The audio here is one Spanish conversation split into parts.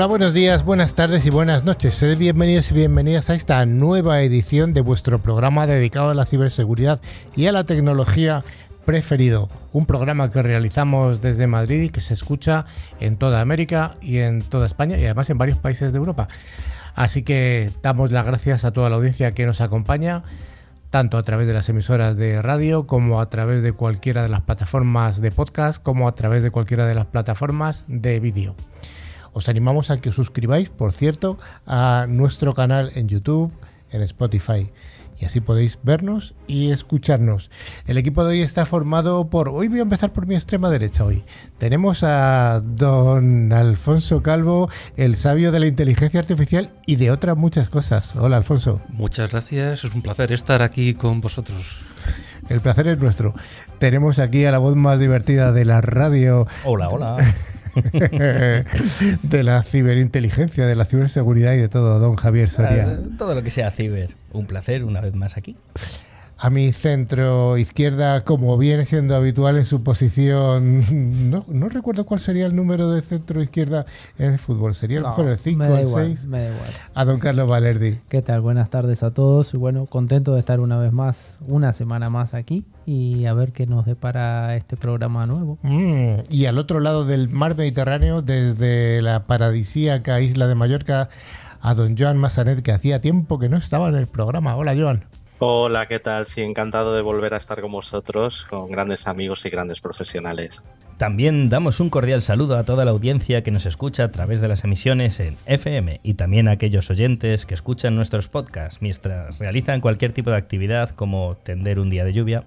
Hola, buenos días, buenas tardes y buenas noches. Sed bienvenidos y bienvenidas a esta nueva edición de vuestro programa dedicado a la ciberseguridad y a la tecnología preferido. Un programa que realizamos desde Madrid y que se escucha en toda América y en toda España y además en varios países de Europa. Así que damos las gracias a toda la audiencia que nos acompaña, tanto a través de las emisoras de radio como a través de cualquiera de las plataformas de podcast, como a través de cualquiera de las plataformas de vídeo. Os animamos a que os suscribáis, por cierto, a nuestro canal en YouTube, en Spotify. Y así podéis vernos y escucharnos. El equipo de hoy está formado por... Hoy voy a empezar por mi extrema derecha hoy. Tenemos a don Alfonso Calvo, el sabio de la inteligencia artificial y de otras muchas cosas. Hola Alfonso. Muchas gracias, es un placer estar aquí con vosotros. El placer es nuestro. Tenemos aquí a la voz más divertida de la radio. Hola, hola. de la ciberinteligencia, de la ciberseguridad y de todo, don Javier Soria. Ah, todo lo que sea ciber. Un placer una vez más aquí. A mi centro izquierda, como viene siendo habitual en su posición, no, no recuerdo cuál sería el número de centro izquierda en el fútbol, sería a lo mejor el 5 o el 6. Me da igual. A don Carlos Valerdi. ¿Qué tal? Buenas tardes a todos. Bueno, contento de estar una vez más, una semana más aquí y a ver qué nos depara este programa nuevo. Mm, y al otro lado del mar Mediterráneo, desde la paradisíaca isla de Mallorca, a don Joan Massanet, que hacía tiempo que no estaba en el programa. Hola, Joan. Hola, ¿qué tal? Sí, encantado de volver a estar con vosotros, con grandes amigos y grandes profesionales. También damos un cordial saludo a toda la audiencia que nos escucha a través de las emisiones en FM y también a aquellos oyentes que escuchan nuestros podcasts mientras realizan cualquier tipo de actividad como tender un día de lluvia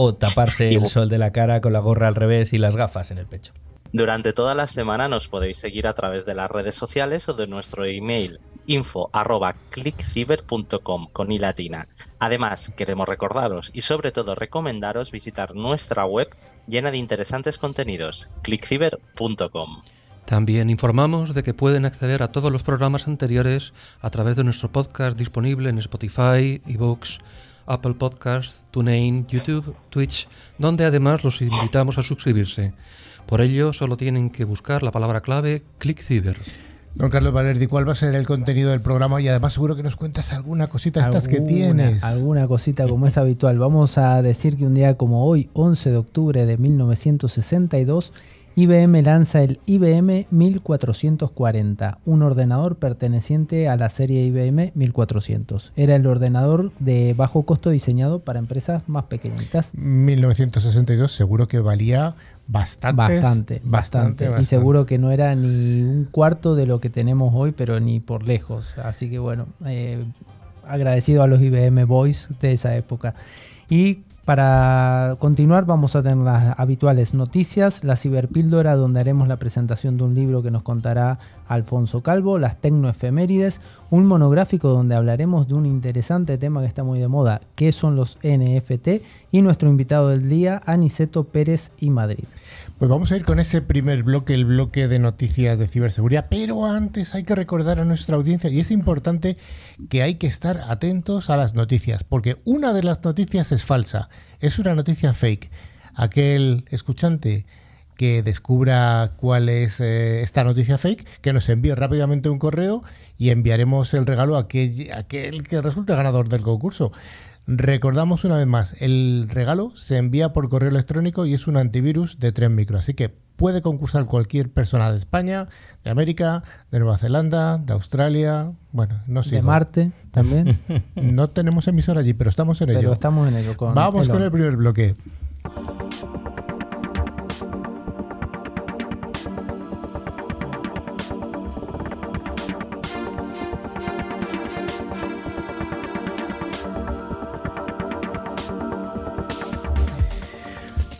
o taparse el sol de la cara con la gorra al revés y las gafas en el pecho. Durante toda la semana nos podéis seguir a través de las redes sociales o de nuestro email info arroba clickciber.com con i latina. Además, queremos recordaros y sobre todo recomendaros visitar nuestra web llena de interesantes contenidos, clickciber.com. También informamos de que pueden acceder a todos los programas anteriores a través de nuestro podcast disponible en Spotify, eBooks, Apple Podcasts, TuneIn, YouTube, Twitch, donde además los invitamos a suscribirse. Por ello, solo tienen que buscar la palabra clave ClickCiber. Don Carlos Valerdi, ¿cuál va a ser el contenido del programa? Y además seguro que nos cuentas alguna cosita estas que Alguna- tienes. Alguna cosita como es habitual. Vamos a decir que un día como hoy, 11 de octubre de 1962, IBM lanza el IBM 1440, un ordenador perteneciente a la serie IBM 1400. Era el ordenador de bajo costo diseñado para empresas más pequeñitas. 1962 seguro que valía bastante. Bastante, bastante, Y seguro que no era ni un cuarto de lo que tenemos hoy, pero ni por lejos. Así que bueno, eh, agradecido a los IBM Boys de esa época. Y para continuar vamos a tener las habituales noticias, la ciberpíldora donde haremos la presentación de un libro que nos contará Alfonso Calvo, las tecnoefemérides, un monográfico donde hablaremos de un interesante tema que está muy de moda, que son los NFT, y nuestro invitado del día, Aniceto Pérez y Madrid. Pues vamos a ir con ese primer bloque, el bloque de noticias de ciberseguridad. Pero antes hay que recordar a nuestra audiencia, y es importante que hay que estar atentos a las noticias, porque una de las noticias es falsa, es una noticia fake. Aquel escuchante que descubra cuál es eh, esta noticia fake, que nos envíe rápidamente un correo y enviaremos el regalo a aquel, a aquel que resulte ganador del concurso. Recordamos una vez más, el regalo se envía por correo electrónico y es un antivirus de 3 micro, así que puede concursar cualquier persona de España, de América, de Nueva Zelanda, de Australia, bueno, no sé. De Marte también, No tenemos emisor allí, pero estamos en pero ello. estamos en ello. Con Vamos con el primer bloque.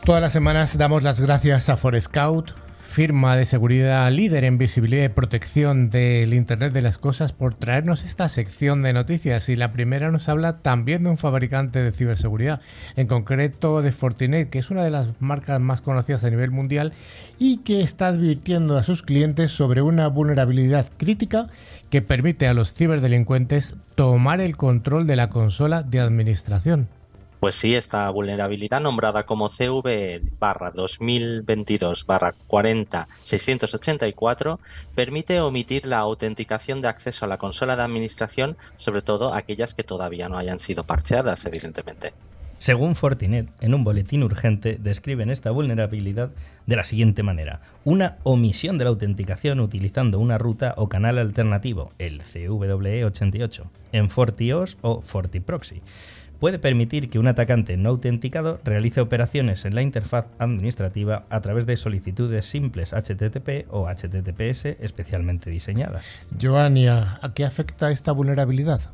Todas las semanas damos las gracias a Forescout, firma de seguridad líder en visibilidad y protección del Internet de las Cosas, por traernos esta sección de noticias. Y la primera nos habla también de un fabricante de ciberseguridad, en concreto de Fortinet, que es una de las marcas más conocidas a nivel mundial y que está advirtiendo a sus clientes sobre una vulnerabilidad crítica que permite a los ciberdelincuentes tomar el control de la consola de administración. Pues sí, esta vulnerabilidad nombrada como CV barra 2022 barra 40 684 permite omitir la autenticación de acceso a la consola de administración, sobre todo aquellas que todavía no hayan sido parcheadas, evidentemente. Según Fortinet, en un boletín urgente describen esta vulnerabilidad de la siguiente manera. Una omisión de la autenticación utilizando una ruta o canal alternativo, el CWE88, en FortiOS o FortiProxy puede permitir que un atacante no autenticado realice operaciones en la interfaz administrativa a través de solicitudes simples HTTP o HTTPS especialmente diseñadas. Joania, ¿a qué afecta esta vulnerabilidad?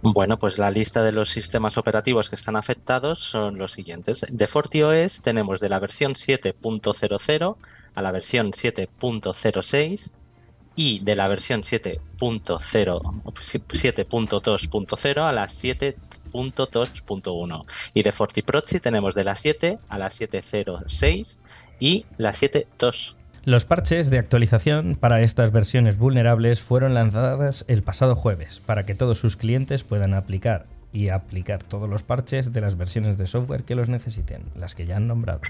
Bueno, pues la lista de los sistemas operativos que están afectados son los siguientes. De FortiOS tenemos de la versión 7.00 a la versión 7.06 y de la versión 7.2.0 a la 7.2.1. Y de FortiProxy tenemos de la 7 a la 7.06 y la 7.2. Los parches de actualización para estas versiones vulnerables fueron lanzadas el pasado jueves para que todos sus clientes puedan aplicar y aplicar todos los parches de las versiones de software que los necesiten, las que ya han nombrado.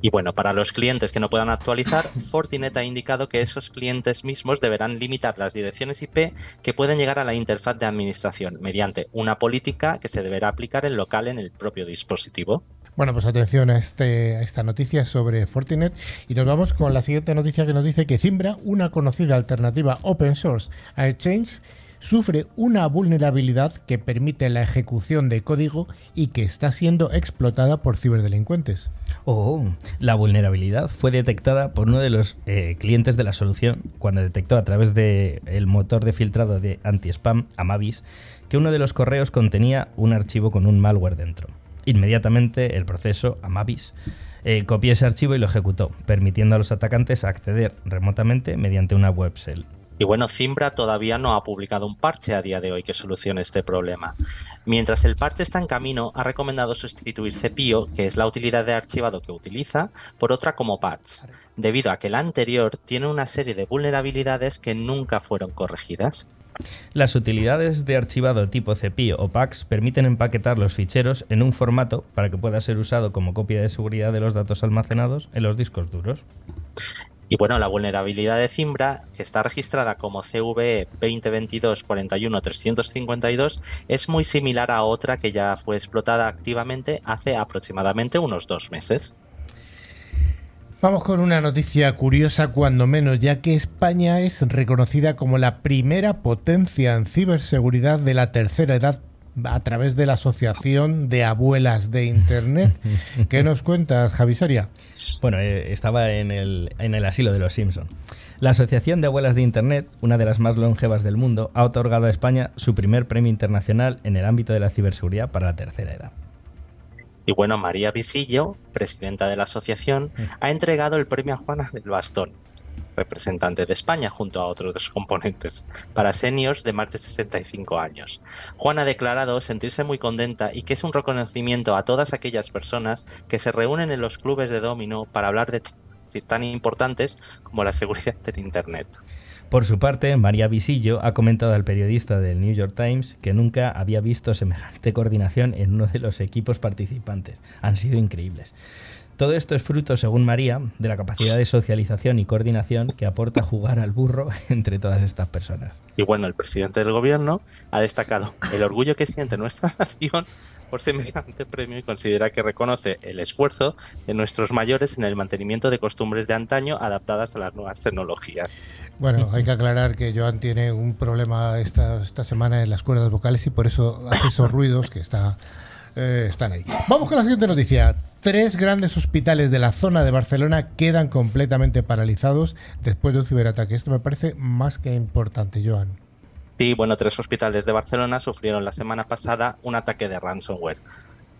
Y bueno, para los clientes que no puedan actualizar, Fortinet ha indicado que esos clientes mismos deberán limitar las direcciones IP que pueden llegar a la interfaz de administración mediante una política que se deberá aplicar en local en el propio dispositivo. Bueno, pues atención a, este, a esta noticia sobre Fortinet y nos vamos con la siguiente noticia que nos dice que Zimbra, una conocida alternativa open source a Exchange, sufre una vulnerabilidad que permite la ejecución de código y que está siendo explotada por ciberdelincuentes. Oh, la vulnerabilidad fue detectada por uno de los eh, clientes de la solución cuando detectó a través del motor de filtrado de anti-spam, Amavis, que uno de los correos contenía un archivo con un malware dentro. Inmediatamente el proceso, Amavis, eh, copió ese archivo y lo ejecutó, permitiendo a los atacantes acceder remotamente mediante una web. Y bueno, Zimbra todavía no ha publicado un parche a día de hoy que solucione este problema. Mientras el parche está en camino, ha recomendado sustituir Cepio, que es la utilidad de archivado que utiliza, por otra como patch, debido a que la anterior tiene una serie de vulnerabilidades que nunca fueron corregidas. Las utilidades de archivado tipo CPIO o PAX permiten empaquetar los ficheros en un formato para que pueda ser usado como copia de seguridad de los datos almacenados en los discos duros. Y bueno, la vulnerabilidad de Zimbra, que está registrada como CVE 2022-41-352, es muy similar a otra que ya fue explotada activamente hace aproximadamente unos dos meses. Vamos con una noticia curiosa, cuando menos, ya que España es reconocida como la primera potencia en ciberseguridad de la tercera edad a través de la Asociación de Abuelas de Internet. ¿Qué nos cuentas, Javi Soria? Bueno, eh, estaba en el, en el asilo de los Simpson. La Asociación de Abuelas de Internet, una de las más longevas del mundo, ha otorgado a España su primer premio internacional en el ámbito de la ciberseguridad para la tercera edad. Y bueno, María Visillo, presidenta de la asociación, mm. ha entregado el premio a Juana del Bastón, representante de España junto a otros dos componentes, para seniors de más de 65 años. Juan ha declarado sentirse muy contenta y que es un reconocimiento a todas aquellas personas que se reúnen en los clubes de domino para hablar de tan importantes como la seguridad del Internet. Por su parte, María Visillo ha comentado al periodista del New York Times que nunca había visto semejante coordinación en uno de los equipos participantes. Han sido increíbles. Todo esto es fruto, según María, de la capacidad de socialización y coordinación que aporta jugar al burro entre todas estas personas. Y bueno, el presidente del gobierno ha destacado el orgullo que siente nuestra nación por semejante premio y considera que reconoce el esfuerzo de nuestros mayores en el mantenimiento de costumbres de antaño adaptadas a las nuevas tecnologías. Bueno, hay que aclarar que Joan tiene un problema esta, esta semana en las cuerdas vocales y por eso hace esos ruidos que está eh, están ahí. Vamos con la siguiente noticia. Tres grandes hospitales de la zona de Barcelona quedan completamente paralizados después de un ciberataque. Esto me parece más que importante, Joan. Sí, bueno, tres hospitales de Barcelona sufrieron la semana pasada un ataque de ransomware.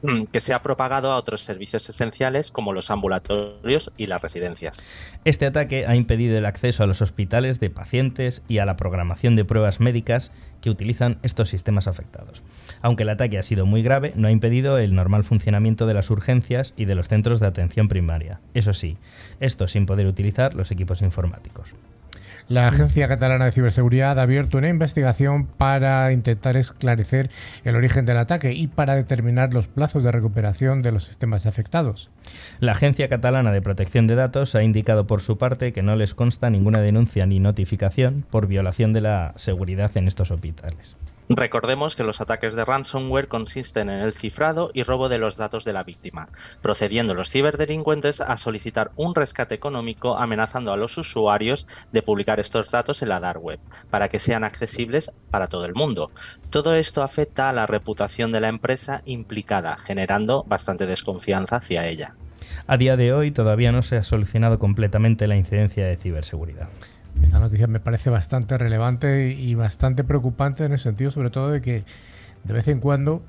Mm, que se ha propagado a otros servicios esenciales como los ambulatorios y las residencias. Este ataque ha impedido el acceso a los hospitales de pacientes y a la programación de pruebas médicas que utilizan estos sistemas afectados. Aunque el ataque ha sido muy grave, no ha impedido el normal funcionamiento de las urgencias y de los centros de atención primaria. Eso sí, esto sin poder utilizar los equipos informáticos. La Agencia Catalana de Ciberseguridad ha abierto una investigación para intentar esclarecer el origen del ataque y para determinar los plazos de recuperación de los sistemas afectados. La Agencia Catalana de Protección de Datos ha indicado por su parte que no les consta ninguna denuncia ni notificación por violación de la seguridad en estos hospitales. Recordemos que los ataques de ransomware consisten en el cifrado y robo de los datos de la víctima, procediendo los ciberdelincuentes a solicitar un rescate económico amenazando a los usuarios de publicar estos datos en la dark web, para que sean accesibles para todo el mundo. Todo esto afecta a la reputación de la empresa implicada, generando bastante desconfianza hacia ella. A día de hoy todavía no se ha solucionado completamente la incidencia de ciberseguridad. Esta noticia me parece bastante relevante y bastante preocupante en el sentido sobre todo de que de vez en cuando,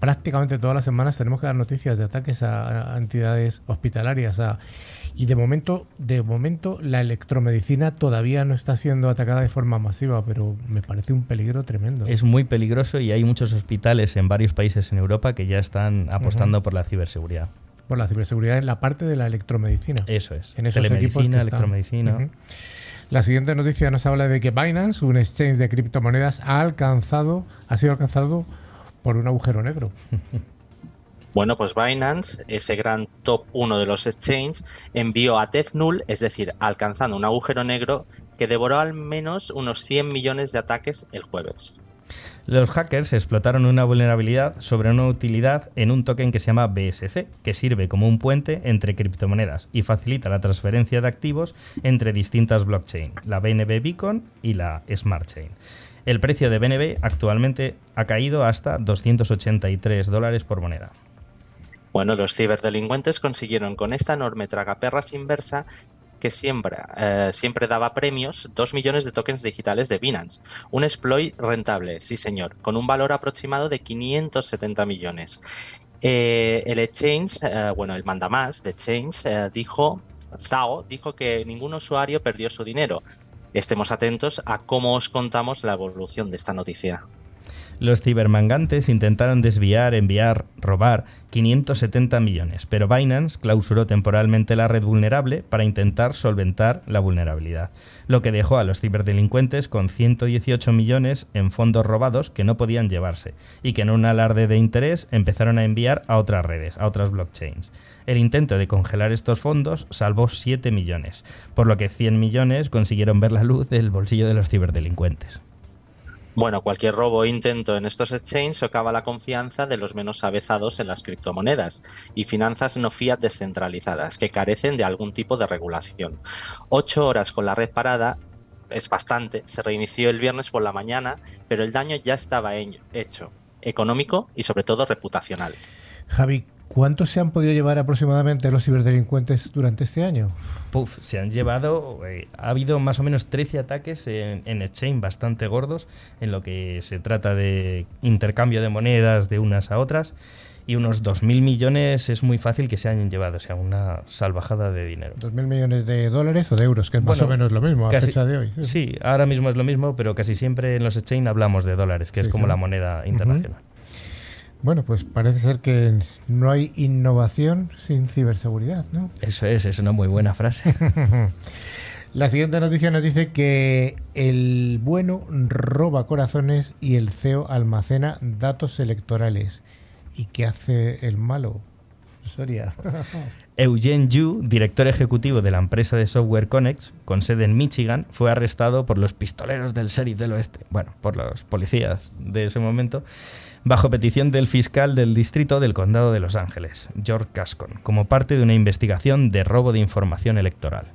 prácticamente todas las semanas, tenemos que dar noticias de ataques a, entidades hospitalarias. y de momento, de momento la electromedicina todavía no está siendo atacada de forma masiva, pero me parece un peligro tremendo. Es muy peligroso y hay muchos hospitales en varios países en Europa que ya están apostando por la ciberseguridad. Por la ciberseguridad en la parte de la electromedicina. Eso es. En esos Telemedicina, electromedicina. La siguiente noticia nos habla de que Binance, un exchange de criptomonedas, ha alcanzado, ha sido alcanzado por un agujero negro. Bueno, pues Binance, ese gran top 1 de los exchanges, envió a Death Null, es decir, alcanzando un agujero negro que devoró al menos unos 100 millones de ataques el jueves. Los hackers explotaron una vulnerabilidad sobre una utilidad en un token que se llama BSC, que sirve como un puente entre criptomonedas y facilita la transferencia de activos entre distintas blockchains, la BNB Beacon y la Smart Chain. El precio de BNB actualmente ha caído hasta 283 dólares por moneda. Bueno, los ciberdelincuentes consiguieron con esta enorme tragaperras inversa que siempre, eh, siempre daba premios 2 millones de tokens digitales de Binance. Un exploit rentable, sí señor, con un valor aproximado de 570 millones. Eh, el exchange, eh, bueno, el mandamás de exchange dijo, Zao dijo que ningún usuario perdió su dinero. Estemos atentos a cómo os contamos la evolución de esta noticia. Los cibermangantes intentaron desviar, enviar, robar 570 millones, pero Binance clausuró temporalmente la red vulnerable para intentar solventar la vulnerabilidad, lo que dejó a los ciberdelincuentes con 118 millones en fondos robados que no podían llevarse y que en un alarde de interés empezaron a enviar a otras redes, a otras blockchains. El intento de congelar estos fondos salvó 7 millones, por lo que 100 millones consiguieron ver la luz del bolsillo de los ciberdelincuentes. Bueno, cualquier robo o intento en estos exchanges socava la confianza de los menos avezados en las criptomonedas y finanzas no fiat descentralizadas que carecen de algún tipo de regulación. Ocho horas con la red parada es bastante, se reinició el viernes por la mañana, pero el daño ya estaba hecho, económico y sobre todo reputacional. Javi, ¿Cuántos se han podido llevar aproximadamente los ciberdelincuentes durante este año? Puf, se han llevado, eh, ha habido más o menos 13 ataques en, en Exchange bastante gordos, en lo que se trata de intercambio de monedas de unas a otras, y unos 2.000 millones es muy fácil que se hayan llevado, o sea, una salvajada de dinero. ¿2.000 millones de dólares o de euros? Que es más o menos lo mismo a fecha de hoy. Sí. ahora mismo es lo mismo, pero casi siempre en los Exchange hablamos de dólares, que es como la moneda internacional. Bueno, pues parece ser que no hay innovación sin ciberseguridad, ¿no? Eso es, es una muy buena frase. La siguiente noticia nos dice que el bueno roba corazones y el CEO almacena datos electorales. ¿Y qué hace el malo? Soria. Eugene Yu, director ejecutivo de la empresa de software Connex, con sede en Michigan, fue arrestado por los pistoleros del sheriff del oeste, bueno, por los policías de ese momento, bajo petición del fiscal del distrito del condado de Los Ángeles, George Cascon, como parte de una investigación de robo de información electoral.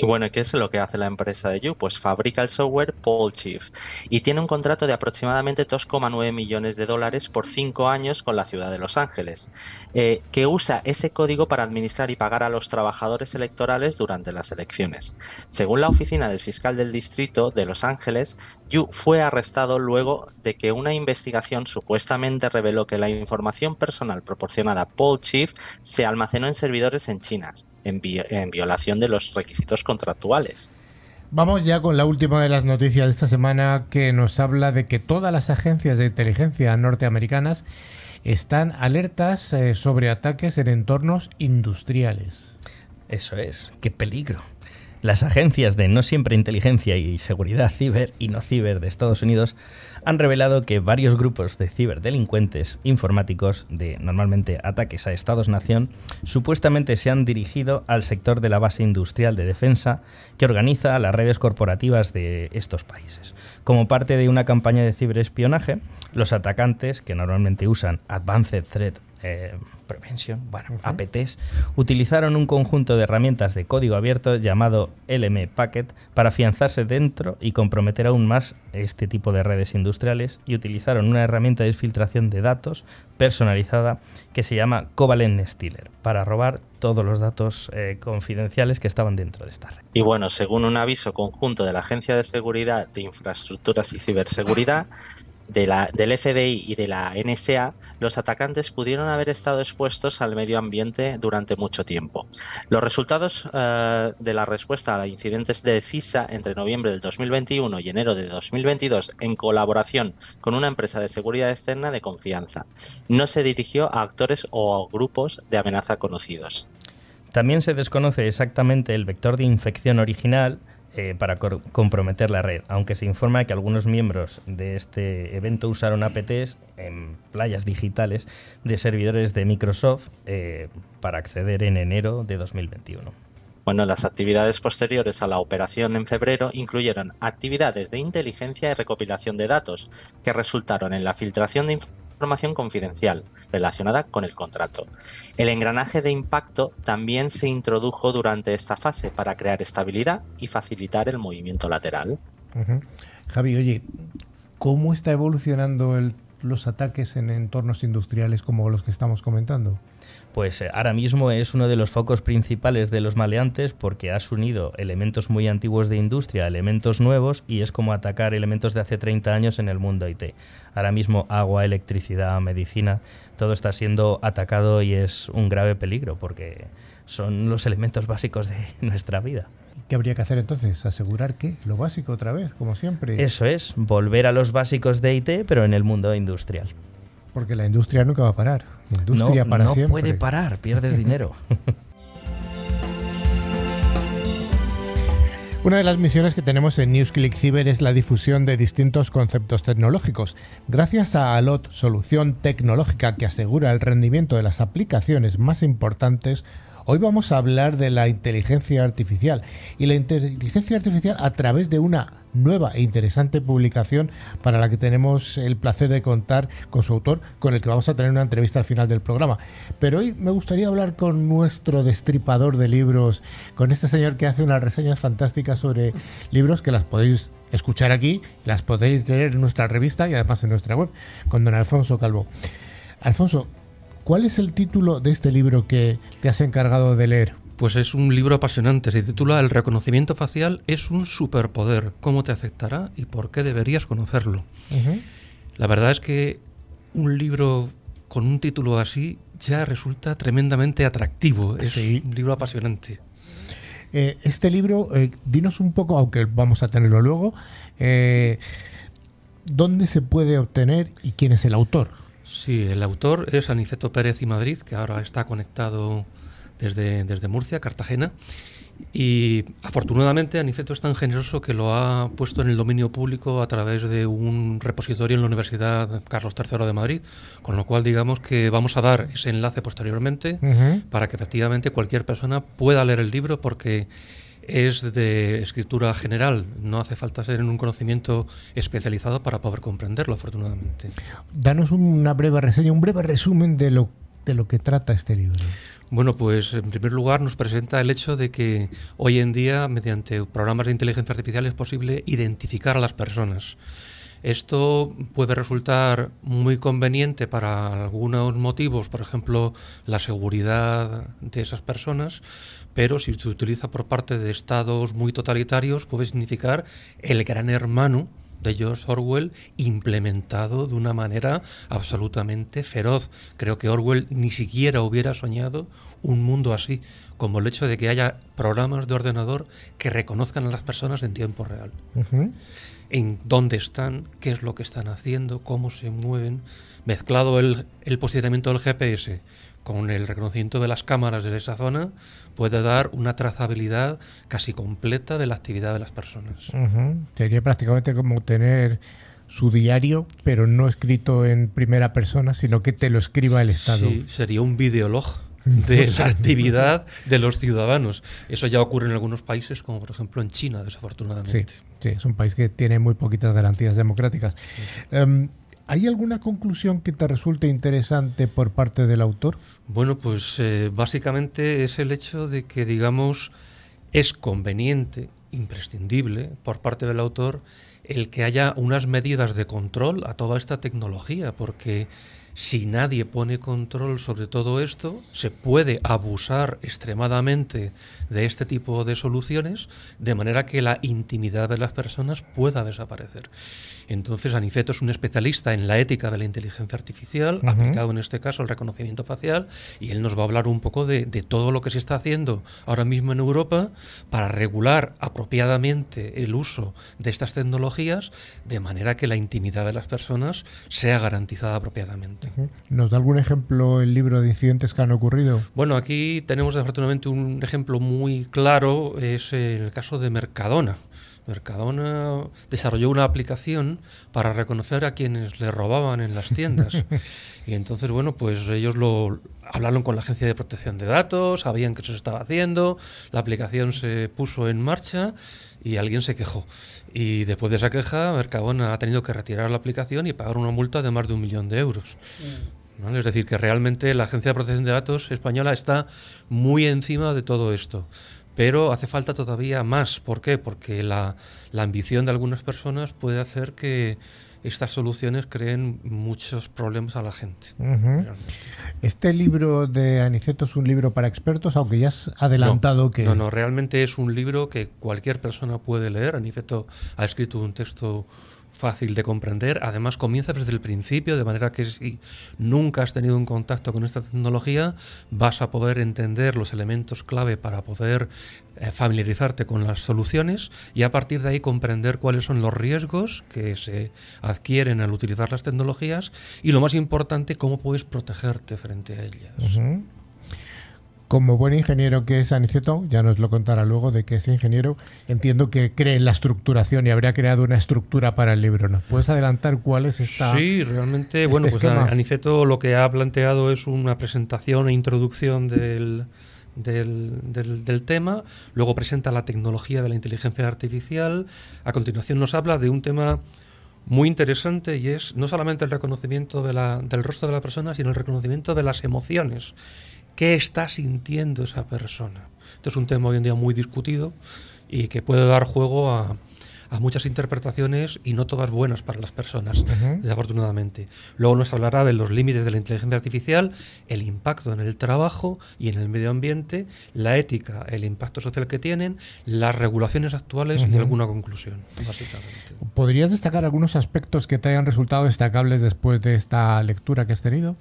Y bueno, ¿qué es lo que hace la empresa de You? Pues fabrica el software Chief y tiene un contrato de aproximadamente 2,9 millones de dólares por 5 años con la ciudad de Los Ángeles, eh, que usa ese código para administrar y pagar a los trabajadores electorales durante las elecciones. Según la oficina del fiscal del distrito de Los Ángeles, Yu fue arrestado luego de que una investigación supuestamente reveló que la información personal proporcionada a Chief se almacenó en servidores en China en, violación de los requisitos contractuales. Vamos ya con la última de las noticias de esta semana que nos habla de que todas las agencias de inteligencia norteamericanas están alertas eh, sobre ataques en entornos industriales. Eso es, qué peligro. Las agencias de no siempre inteligencia y seguridad ciber y no ciber de Estados Unidos han revelado que varios grupos de ciberdelincuentes informáticos de normalmente ataques a Estados-nación supuestamente se han dirigido al sector de la base industrial de defensa que organiza las redes corporativas de estos países. Como parte de una campaña de ciberespionaje, los atacantes, que normalmente usan Advanced Threat eh, Prevention, bueno, APTs, utilizaron un conjunto de herramientas de código abierto llamado LM Packet para afianzarse dentro y comprometer aún más este tipo de redes industriales y utilizaron una herramienta de filtración de datos personalizada que se llama Covalent Stealer para robar todos los datos eh, confidenciales que estaban dentro de esta red. Y bueno, según un aviso conjunto de la Agencia de Seguridad de Infraestructuras y Ciberseguridad, de la, del FBI y de la NSA, los atacantes pudieron haber estado expuestos al medio ambiente durante mucho tiempo. Los resultados eh, de la respuesta a incidentes de CISA entre noviembre del 2021 y enero de 2022 en colaboración con una empresa de seguridad externa de confianza. No se dirigió a actores o a grupos de amenaza conocidos. También se desconoce exactamente el vector de infección original eh, para comprometer la red, aunque se informa que algunos miembros de este evento usaron APTs en playas digitales de servidores de Microsoft eh, para acceder en enero de 2021. Bueno, las actividades posteriores a la operación en febrero incluyeron actividades de inteligencia y recopilación de datos, que resultaron en la filtración de información información confidencial relacionada con el contrato. El engranaje de impacto también se introdujo durante esta fase para crear estabilidad y facilitar el movimiento lateral. Javi, oye, ¿cómo está evolucionando los ataques en entornos industriales como los que estamos comentando? Pues eh, ahora mismo es uno de los focos principales de los maleantes porque has unido elementos muy antiguos de industria elementos nuevos y es como atacar elementos de hace 30 años en el mundo IT. Ahora mismo agua, electricidad, medicina, todo está siendo atacado y es un grave peligro porque son los elementos básicos de nuestra vida. ¿Qué habría que hacer entonces? ¿Asegurar que Lo básico otra vez, como siempre. Eso es, volver a los básicos de IT, pero en el mundo industrial. Porque la industria nunca va a parar. Industria no, para no puede parar, pierdes dinero. Una de las misiones que tenemos en NewsClick Cyber es la difusión de distintos conceptos tecnológicos. Gracias a ALOT, solución tecnológica que asegura el rendimiento de las aplicaciones más importantes, Hoy vamos a hablar de la inteligencia artificial y la inteligencia artificial a través de una nueva e interesante publicación para la que tenemos el placer de contar con su autor, con el que vamos a tener una entrevista al final del programa. Pero hoy me gustaría hablar con nuestro destripador de libros, con este señor que hace unas reseñas fantásticas sobre libros que las podéis escuchar aquí, las podéis leer en nuestra revista y además en nuestra web, con don Alfonso Calvo. Alfonso, ¿Cuál es el título de este libro que te has encargado de leer? Pues es un libro apasionante. Se titula El reconocimiento facial es un superpoder. ¿Cómo te afectará y por qué deberías conocerlo? La verdad es que un libro con un título así ya resulta tremendamente atractivo. Es un libro apasionante. Eh, este libro, eh, dinos un poco, aunque vamos a tenerlo luego, eh, ¿dónde se puede obtener y quién es el autor? Sí, el autor es Aniceto Pérez y Madrid, que ahora está conectado desde, desde Murcia, Cartagena. Y afortunadamente Aniceto es tan generoso que lo ha puesto en el dominio público a través de un repositorio en la Universidad Carlos III de Madrid, con lo cual digamos que vamos a dar ese enlace posteriormente para que efectivamente cualquier persona pueda leer el libro porque es de escritura general, no hace falta ser en un conocimiento especializado para poder comprenderlo, afortunadamente. Danos una breve reseña, un breve resumen de lo, de lo que trata este libro. Bueno, pues en primer lugar nos presenta el hecho de que hoy en día, mediante programas de inteligencia artificial, es posible identificar a las personas. Esto puede resultar muy conveniente para algunos motivos, por ejemplo, la seguridad de esas personas, pero si se utiliza por parte de estados muy totalitarios puede significar el gran hermano de George Orwell implementado de una manera absolutamente feroz. Creo que Orwell ni siquiera hubiera soñado un mundo así, como el hecho de que haya programas de ordenador que reconozcan a las personas en tiempo real. En dónde están, qué es lo que están haciendo, cómo se mueven, mezclado el, el posicionamiento del GPS con el reconocimiento de las cámaras de esa zona, puede dar una trazabilidad casi completa de la actividad de las personas. Sería prácticamente como tener su diario, pero no escrito en primera persona, sino que te lo escriba el Estado. Sí, sería un videolog de la actividad de los ciudadanos. Eso ya ocurre en algunos países, como por ejemplo en China, desafortunadamente. Sí, sí es un país que tiene muy poquitas garantías democráticas. Em, ¿Hay alguna conclusión que te resulte interesante por parte del autor? Bueno, pues eh, básicamente es el hecho de que, digamos, es conveniente, imprescindible por parte del autor el que haya unas medidas de control a toda esta tecnología, porque si nadie pone control sobre todo esto, se puede abusar extremadamente de este tipo de soluciones, de manera que la intimidad de las personas pueda desaparecer. Entonces, Aniceto es un especialista en la ética de la inteligencia artificial, aplicado en este caso al reconocimiento facial, y él nos va a hablar un poco de, todo lo que se está haciendo ahora mismo en Europa para regular apropiadamente el uso de estas tecnologías, de manera que la intimidad de las personas sea garantizada apropiadamente. ¿Nos da algún ejemplo el libro de incidentes que han ocurrido? Bueno, aquí tenemos afortunadamente un ejemplo muy claro, es el caso de Mercadona. Mercadona desarrolló una aplicación para reconocer a quienes le robaban en las tiendas. y entonces, bueno, pues ellos lo hablaron con la agencia de protección de datos, sabían que se estaba haciendo, la aplicación se puso en marcha y alguien se quejó. Y después de esa queja, Mercadona ha tenido que retirar la aplicación y pagar una multa de más de un millón de euros. Mm. Es decir, que realmente la Agencia de Protección de Datos española está muy encima de todo esto. Pero hace falta todavía más. ¿Por qué? Porque la, ambición de algunas personas puede hacer que estas soluciones creen muchos problemas a la gente. Este libro de Aniceto es un libro para expertos, aunque ya has adelantado que... No, no, realmente es un libro que cualquier persona puede leer. Aniceto ha escrito un texto fácil de comprender. Además, comienza desde el principio, de manera que si nunca has tenido un contacto con esta tecnología, vas a poder entender los elementos clave para poder eh, familiarizarte con las soluciones y a partir de ahí comprender cuáles son los riesgos que se adquieren al utilizar las tecnologías y lo más importante, cómo puedes protegerte frente a ellas. Como buen ingeniero que es Aniceto, ya nos lo contará luego de que es ingeniero, entiendo que cree en la estructuración y habría creado una estructura para el libro. ¿Nos puedes adelantar cuál es esta? Sí, realmente, este bueno, pues Aniceto lo que ha planteado es una presentación e introducción del, del, tema, luego presenta la tecnología de la inteligencia artificial, a continuación nos habla de un tema muy interesante y es no solamente el reconocimiento de la, del rostro de la persona, sino el reconocimiento de las emociones qué está sintiendo esa persona. Esto es un tema hoy en día muy discutido y que puede dar juego a, muchas interpretaciones y no todas buenas para las personas, desafortunadamente. Luego nos hablará de los límites de la inteligencia artificial, el impacto en el trabajo y en el medio ambiente, la ética, el impacto social que tienen, las regulaciones actuales y alguna conclusión, básicamente. ¿Podrías destacar algunos aspectos que te hayan resultado destacables después de esta lectura que has tenido?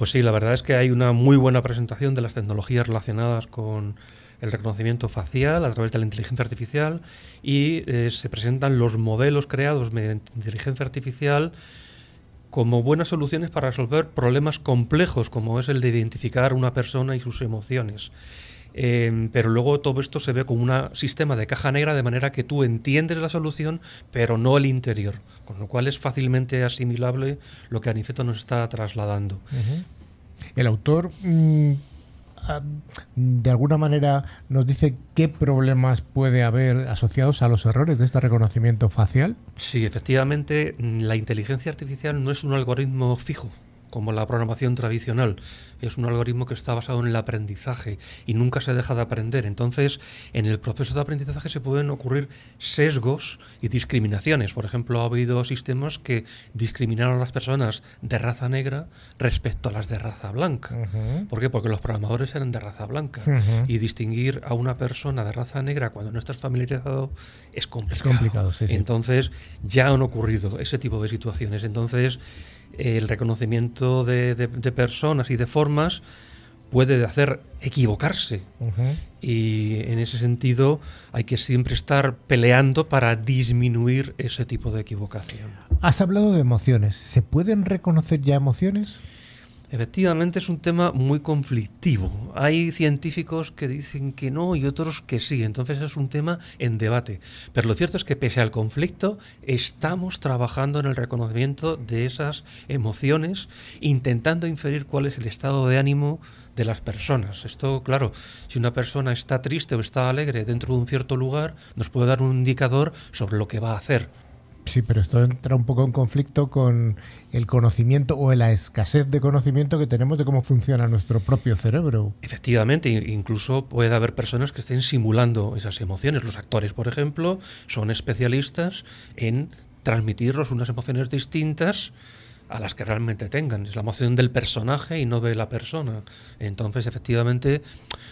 Pues sí, la verdad es que hay una muy buena presentación de las tecnologías relacionadas con el reconocimiento facial a través de la inteligencia artificial y eh, se presentan los modelos creados mediante inteligencia artificial como buenas soluciones para resolver problemas complejos como es el de identificar una persona y sus emociones. Em, pero luego todo esto se ve como un sistema de caja negra de manera que tú entiendes la solución, pero no el interior, con lo cual es fácilmente asimilable lo que Aniceto nos está trasladando. El autor mm, de alguna manera nos dice qué problemas puede haber asociados a los errores de este reconocimiento facial. Sí, efectivamente, la inteligencia artificial no es un algoritmo fijo como la programación tradicional. Es un algoritmo que está basado en el aprendizaje y nunca se deja de aprender. Entonces, en el proceso de aprendizaje se pueden ocurrir sesgos y discriminaciones. Por ejemplo, ha habido sistemas que discriminaron a las personas de raza negra respecto a las de raza blanca. ¿Por qué? Porque los programadores eran de raza blanca. Y distinguir a una persona de raza negra cuando no estás familiarizado es complicado. Es complicado, sí, sí. Entonces, ya han ocurrido ese tipo de situaciones. Entonces, el reconocimiento de, personas y de formas puede hacer equivocarse. Y en ese sentido hay que siempre estar peleando para disminuir ese tipo de equivocación. Has hablado de emociones. ¿Se pueden reconocer ya emociones? Efectivamente es un tema muy conflictivo. Hay científicos que dicen que no y otros que sí. Entonces es un tema en debate. Pero lo cierto es que pese al conflicto estamos trabajando en el reconocimiento de esas emociones, intentando inferir cuál es el estado de ánimo de las personas. Esto, claro, si una persona está triste o está alegre dentro de un cierto lugar, nos puede dar un indicador sobre lo que va a hacer. Sí, pero esto entra un poco en conflicto con el conocimiento o la escasez de conocimiento que tenemos de cómo funciona nuestro propio cerebro. Efectivamente, incluso puede haber personas que estén simulando esas emociones. Los actores, por ejemplo, son especialistas en transmitirnos unas emociones distintas a las que realmente tengan. Es la emoción del personaje y no de la persona. Entonces, efectivamente,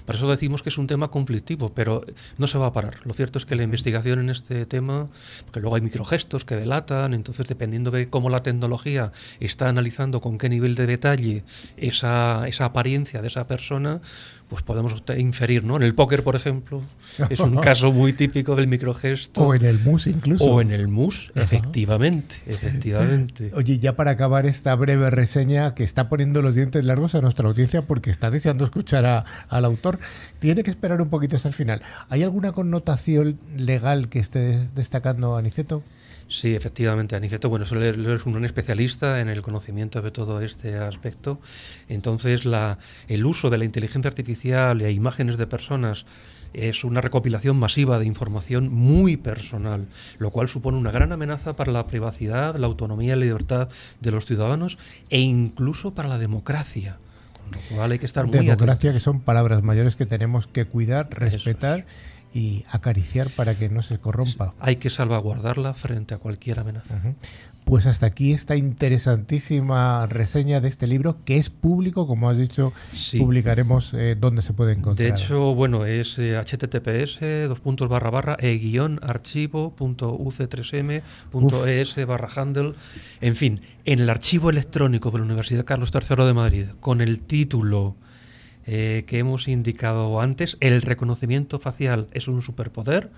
por eso decimos que es un tema conflictivo, pero no se va a parar. Lo cierto es que la investigación en este tema, porque luego hay microgestos que delatan, entonces dependiendo de cómo la tecnología está analizando con qué nivel de detalle esa, esa apariencia de esa persona, pues podemos inferir, ¿no? En el póker, por ejemplo, es un caso muy típico del microgesto. O en el mus incluso. O en el mus, efectivamente, efectivamente. Oye, ya para acabar esta breve reseña que está poniendo los dientes largos a nuestra audiencia porque está deseando escuchar al autor, tiene que esperar un poquito hasta el final. ¿Hay alguna connotación legal que esté destacando Aniceto? Sí, efectivamente, Aniceto, bueno, es un especialista en el conocimiento de todo este aspecto. Entonces, la, el uso de la inteligencia artificial e imágenes de personas es una recopilación masiva de información muy personal, lo cual supone una gran amenaza para la privacidad, la autonomía y la libertad de los ciudadanos e incluso para la democracia. Con lo cual hay que estar muy Democracia, que son palabras mayores que tenemos que cuidar, respetar y acariciar para que no se corrompa. Hay que salvaguardarla frente a cualquier amenaza. Pues hasta aquí esta interesantísima reseña de este libro que es público, como has dicho, publicaremos eh, dónde se puede encontrar. De hecho, bueno, es https eh, dos puntos barra barra e guion archivo punto uc3m.es barra handle. En fin, en el archivo electrónico de la Universidad Carlos III de Madrid, con el título eh, que hemos indicado antes, el reconocimiento facial es un superpoder.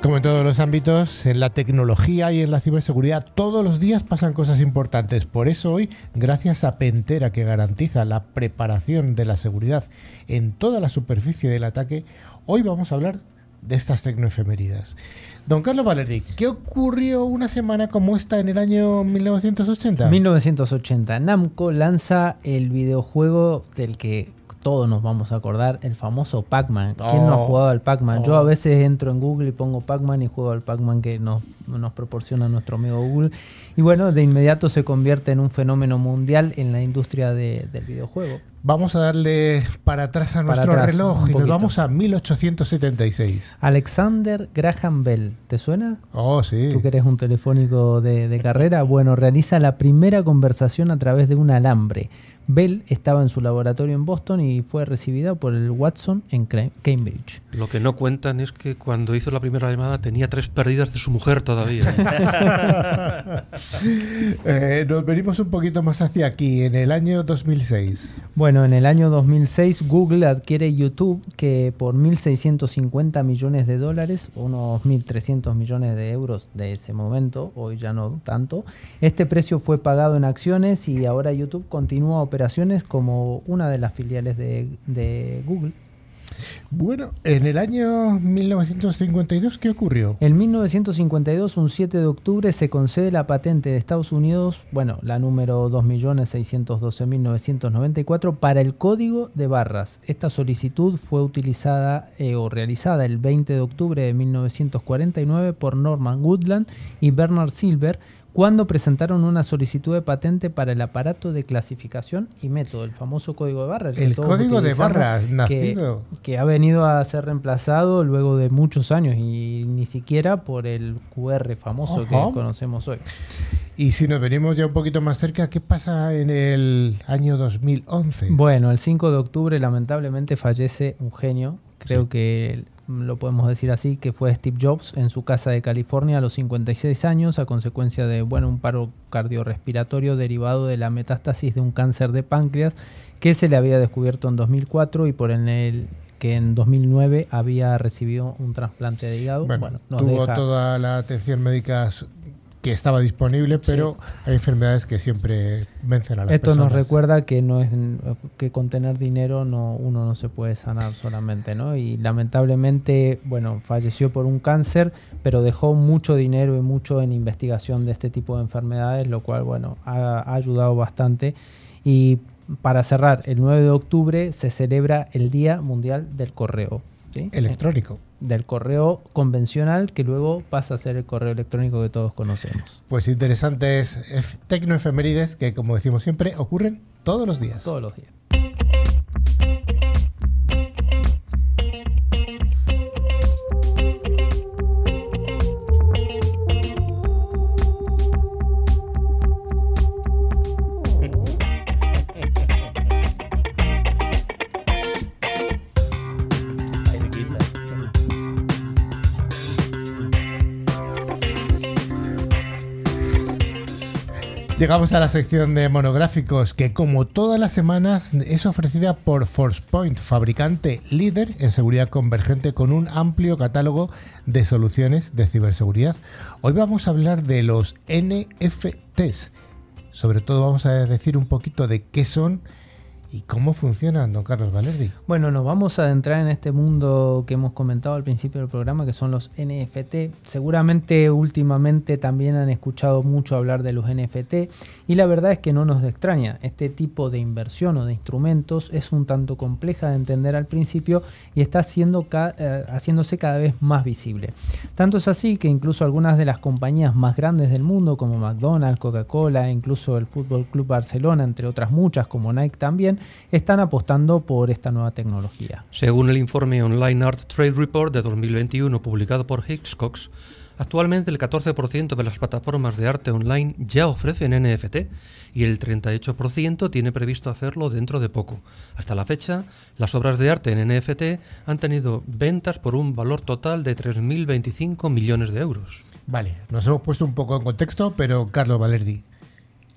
Como en todos los ámbitos, en la tecnología y en la ciberseguridad, todos los días pasan cosas importantes. Por eso hoy, gracias a Pentera, que garantiza la preparación de la seguridad en toda la superficie del ataque, hoy vamos a hablar de estas tecnoefemeridas. Don Carlos Valeri, ¿qué ocurrió una semana como esta en el año 1980? 1980. Namco lanza el videojuego del que todos nos vamos a acordar, el famoso Pac-Man. ¿Quién no ha oh. jugado al Pac-Man? Yo a oh. veces entro en Google y pongo Pac-Man y juego al Pac-Man que nos, nos proporciona nuestro amigo Google. Y bueno, de inmediato se convierte en un fenómeno mundial en la industria del videojuego. Vamos a darle para atrás a nuestro reloj y nos vamos a 1876. Alexander Graham Bell, ¿te suena? Oh, sí. Tú que eres un telefónico de, de carrera. Bueno, realiza la primera conversación a través de un alambre. Bell estaba en su laboratorio en Boston y fue recibida por el Watson en Cambridge. Lo que no cuentan es que cuando hizo la primera llamada tenía tres pérdidas de su mujer todavía. Eh, nos venimos un poquito más hacia aquí, en el año 2006. Bueno, en el año 2006 Google adquiere YouTube que por 1.650 millones de dólares, unos 1.300 millones de euros de ese momento, hoy ya no tanto. Este precio fue pagado en acciones y ahora YouTube continúa operaciones como una de las filiales de, Google. Bueno, en el año 1952, ¿qué ocurrió? En 1952, un 7 de octubre, se concede la patente de Estados Unidos, bueno, la número 2.612.994, para el código de barras. Esta solicitud fue utilizada eh, o realizada el 20 de octubre de 1949 por Norman Woodland y Bernard Silver cuando presentaron una solicitud de patente para el aparato de clasificación y método, el famoso código de barras. El código de barras, nacido. Que, ha venido a ser reemplazado luego de muchos años y ni siquiera por el QR famoso que conocemos hoy. Y si nos venimos ya un poquito más cerca, ¿qué pasa en el año 2011? Bueno, el 5 de octubre lamentablemente fallece un genio, creo que lo podemos decir así, que fue Steve Jobs en su casa de California a los 56 años a consecuencia de bueno, un paro cardiorrespiratorio derivado de la metástasis de un cáncer de páncreas que se le había descubierto en 2004 y por el que en 2009 había recibido un trasplante de hígado. Bueno, tuvo toda la atención médica que estaba disponible, pero hay enfermedades que siempre vencen a las Esto nos recuerda que no es que con tener dinero no uno no se puede sanar solamente, ¿no? Y lamentablemente, bueno, falleció por un cáncer, pero dejó mucho dinero y mucho en investigación de este tipo de enfermedades, lo cual, bueno, ha, ayudado bastante. Y para cerrar, el 9 de octubre se celebra el Día Mundial del Correo. Electrónico del correo convencional que luego pasa a ser el correo electrónico que todos conocemos. Pues interesante es tecnoefemérides que como decimos siempre ocurren todos los días. Todos los días. Llegamos a la sección de monográficos que como todas las semanas es ofrecida por ForcePoint, fabricante líder en seguridad convergente con un amplio catálogo de soluciones de ciberseguridad. Hoy vamos a hablar de los NFTs. Sobre todo vamos a decir un poquito de qué son ¿Y cómo funcionan, don Carlos Valerdi? Bueno, nos vamos a adentrar en este mundo que hemos comentado al principio del programa, que son los NFT. Seguramente últimamente también han escuchado mucho hablar de los NFT y la verdad es que no nos extraña. Este tipo de inversión o de instrumentos es un tanto compleja de entender al principio y está haciendo eh, haciéndose cada vez más visible. Tanto es así que incluso algunas de las compañías más grandes del mundo, como McDonald's, Coca-Cola, incluso el Fútbol Club Barcelona, entre otras muchas, como Nike también, están apostando por esta nueva tecnología. Según el informe Online Art Trade Report de 2021 publicado por Hitchcock, actualmente el 14% de las plataformas de arte online ya ofrecen NFT y el 38% tiene previsto hacerlo dentro de poco. Hasta la fecha, las obras de arte en NFT han tenido ventas por un valor total de 3.025 millones de euros. Vale, nos hemos puesto un poco en contexto, pero Carlos Valerdi,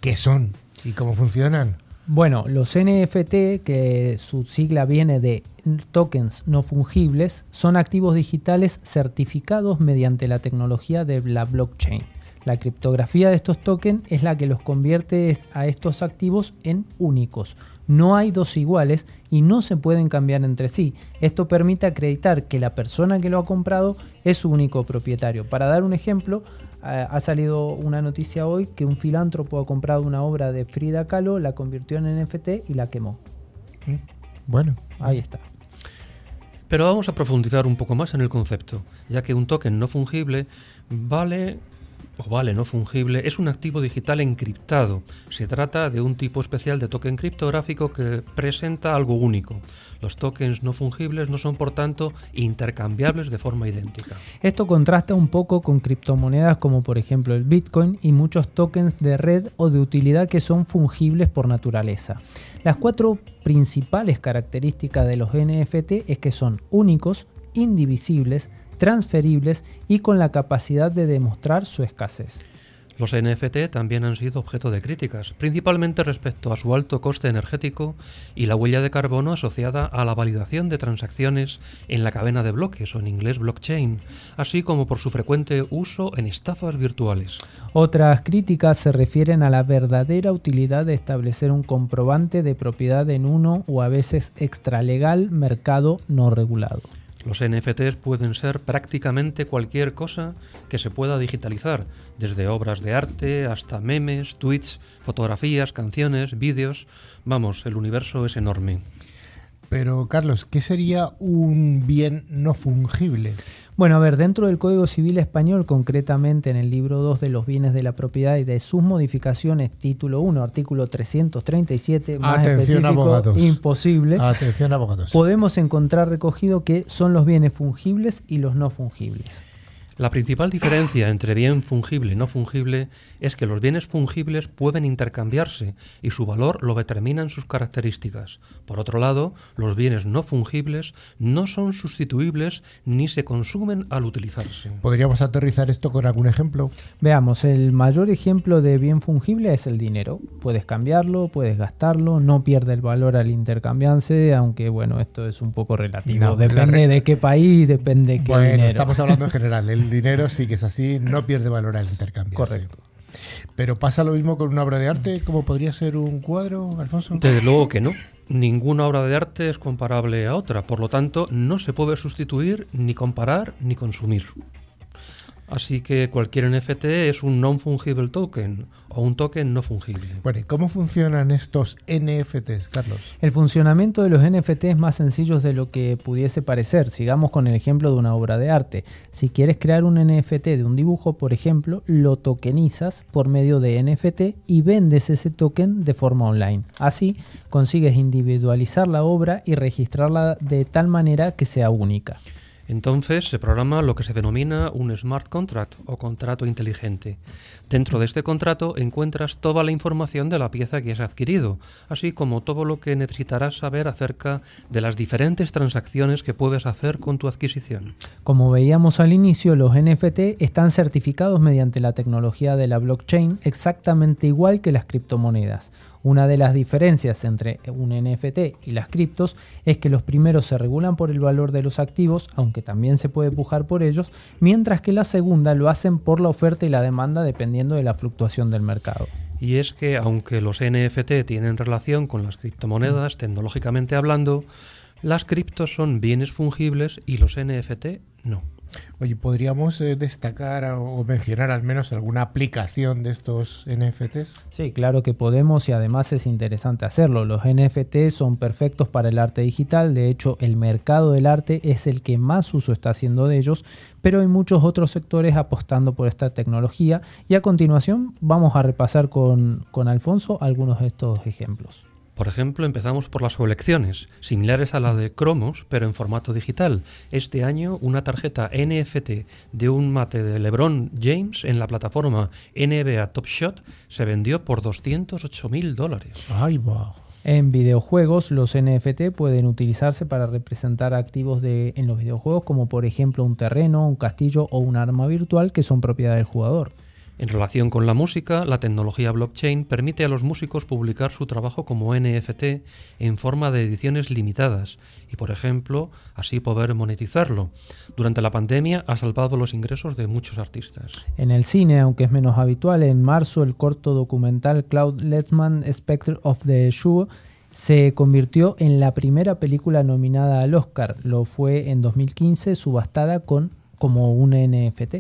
¿qué son y cómo funcionan? Bueno, los NFT, que su sigla viene de tokens no fungibles, son activos digitales certificados mediante la tecnología de la blockchain. La criptografía de estos tokens es la que los convierte a estos activos en únicos. No hay dos iguales y no se pueden cambiar entre sí. Esto permite acreditar que la persona que lo ha comprado es su único propietario. Para dar un ejemplo, ha salido una noticia hoy que un filántropo ha comprado una obra de Frida Kahlo, la convirtió en NFT y la quemó. Mm, bueno, ahí está. Pero vamos a profundizar un poco más en el concepto, ya que un token no fungible vale o vale no fungible es un activo digital encriptado. Se trata de un tipo especial de token criptográfico que presenta algo único. Los tokens no fungibles no son por tanto intercambiables de forma idéntica. Esto contrasta un poco con criptomonedas como por ejemplo el Bitcoin y muchos tokens de red o de utilidad que son fungibles por naturaleza. Las cuatro principales características de los NFT es que son únicos, indivisibles, transferibles y con la capacidad de demostrar su escasez. Los NFT también han sido objeto de críticas, principalmente respecto a su alto coste energético y la huella de carbono asociada a la validación de transacciones en la cadena de bloques o en inglés blockchain, así como por su frecuente uso en estafas virtuales. Otras críticas se refieren a la verdadera utilidad de establecer un comprobante de propiedad en uno o a veces extralegal mercado no regulado. Los NFTs pueden ser prácticamente cualquier cosa que se pueda digitalizar, desde obras de arte hasta memes, tweets, fotografías, canciones, vídeos. Vamos, el universo es enorme. Pero Carlos, ¿qué sería un bien no fungible? Bueno, a ver, dentro del Código Civil Español, concretamente en el libro 2 de los bienes de la propiedad y de sus modificaciones, título 1, artículo 337, más Atención, abogados. imposible. Atención, abogados. Podemos encontrar recogido que son los bienes fungibles y los no fungibles. La principal diferencia entre bien fungible y no fungible es que los bienes fungibles pueden intercambiarse y su valor lo determinan sus características. Por otro lado, los bienes no fungibles no son sustituibles ni se consumen al utilizarse. ¿Podríamos aterrizar esto con algún ejemplo? Veamos, el mayor ejemplo de bien fungible es el dinero. Puedes cambiarlo, puedes gastarlo, no pierde el valor al intercambiarse, aunque bueno, esto es un poco relativo. depende de qué país, depende de qué bueno, estamos hablando en general. El dinero sí que es así, no pierde valor al intercambio. Correcto. Pero pasa lo mismo con una obra de arte, como podría ser un cuadro, Alfonso. Desde luego que no. Ninguna obra de arte es comparable a otra, por lo tanto, no se puede sustituir, ni comparar, ni consumir. Así que cualquier NFT es un non-fungible token o un token no fungible. Bueno, ¿y cómo funcionan estos NFTs, Carlos? El funcionamiento de los NFT es más sencillo de lo que pudiese parecer. Sigamos con el ejemplo de una obra de arte. Si quieres crear un NFT de un dibujo, por ejemplo, lo tokenizas por medio de NFT y vendes ese token de forma online. Así consigues individualizar la obra y registrarla de tal manera que sea única. Entonces se programa lo que se denomina un smart contract o contrato inteligente. Dentro de este contrato encuentras toda la información de la pieza que has adquirido, así como todo lo que necesitarás saber acerca de las diferentes transacciones que puedes hacer con tu adquisición. Como veíamos al inicio, los NFT están certificados mediante la tecnología de la blockchain exactamente igual que las criptomonedas. Una de las diferencias entre un NFT y las criptos es que los primeros se regulan por el valor de los activos, aunque también se puede pujar por ellos, mientras que la segunda lo hacen por la oferta y la demanda dependiendo de la fluctuación del mercado. Y es que aunque los NFT tienen relación con las criptomonedas, tecnológicamente hablando, las criptos son bienes fungibles y los NFT no. Oye, ¿podríamos eh, destacar o mencionar al menos alguna aplicación de estos NFTs? Sí, claro que podemos y además es interesante hacerlo. Los NFTs son perfectos para el arte digital, de hecho el mercado del arte es el que más uso está haciendo de ellos, pero hay muchos otros sectores apostando por esta tecnología y a continuación vamos a repasar con, con Alfonso algunos de estos ejemplos. Por ejemplo, empezamos por las colecciones, similares a la de Cromos, pero en formato digital. Este año, una tarjeta NFT de un mate de LeBron James en la plataforma NBA Top Shot se vendió por 208 mil dólares. ¡Ay, wow! En videojuegos, los NFT pueden utilizarse para representar activos de, en los videojuegos, como por ejemplo un terreno, un castillo o un arma virtual que son propiedad del jugador. En relación con la música, la tecnología blockchain permite a los músicos publicar su trabajo como NFT en forma de ediciones limitadas y, por ejemplo, así poder monetizarlo. Durante la pandemia ha salvado los ingresos de muchos artistas. En el cine, aunque es menos habitual, en marzo el corto documental Cloud Letman Spectre of the Shoe se convirtió en la primera película nominada al Oscar. Lo fue en 2015 subastada con como un NFT.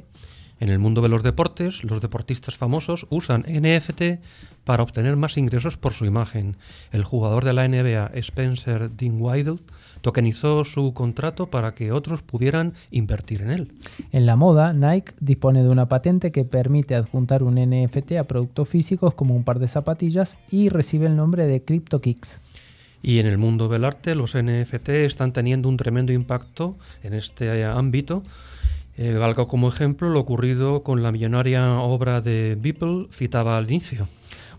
En el mundo de los deportes, los deportistas famosos usan NFT para obtener más ingresos por su imagen. El jugador de la NBA, Spencer Dinwiddie, tokenizó su contrato para que otros pudieran invertir en él. En la moda, Nike dispone de una patente que permite adjuntar un NFT a productos físicos como un par de zapatillas y recibe el nombre de CryptoKicks. Y en el mundo del arte, los NFT están teniendo un tremendo impacto en este ámbito eh, valga como ejemplo lo ocurrido con la millonaria obra de Beeple citaba al inicio.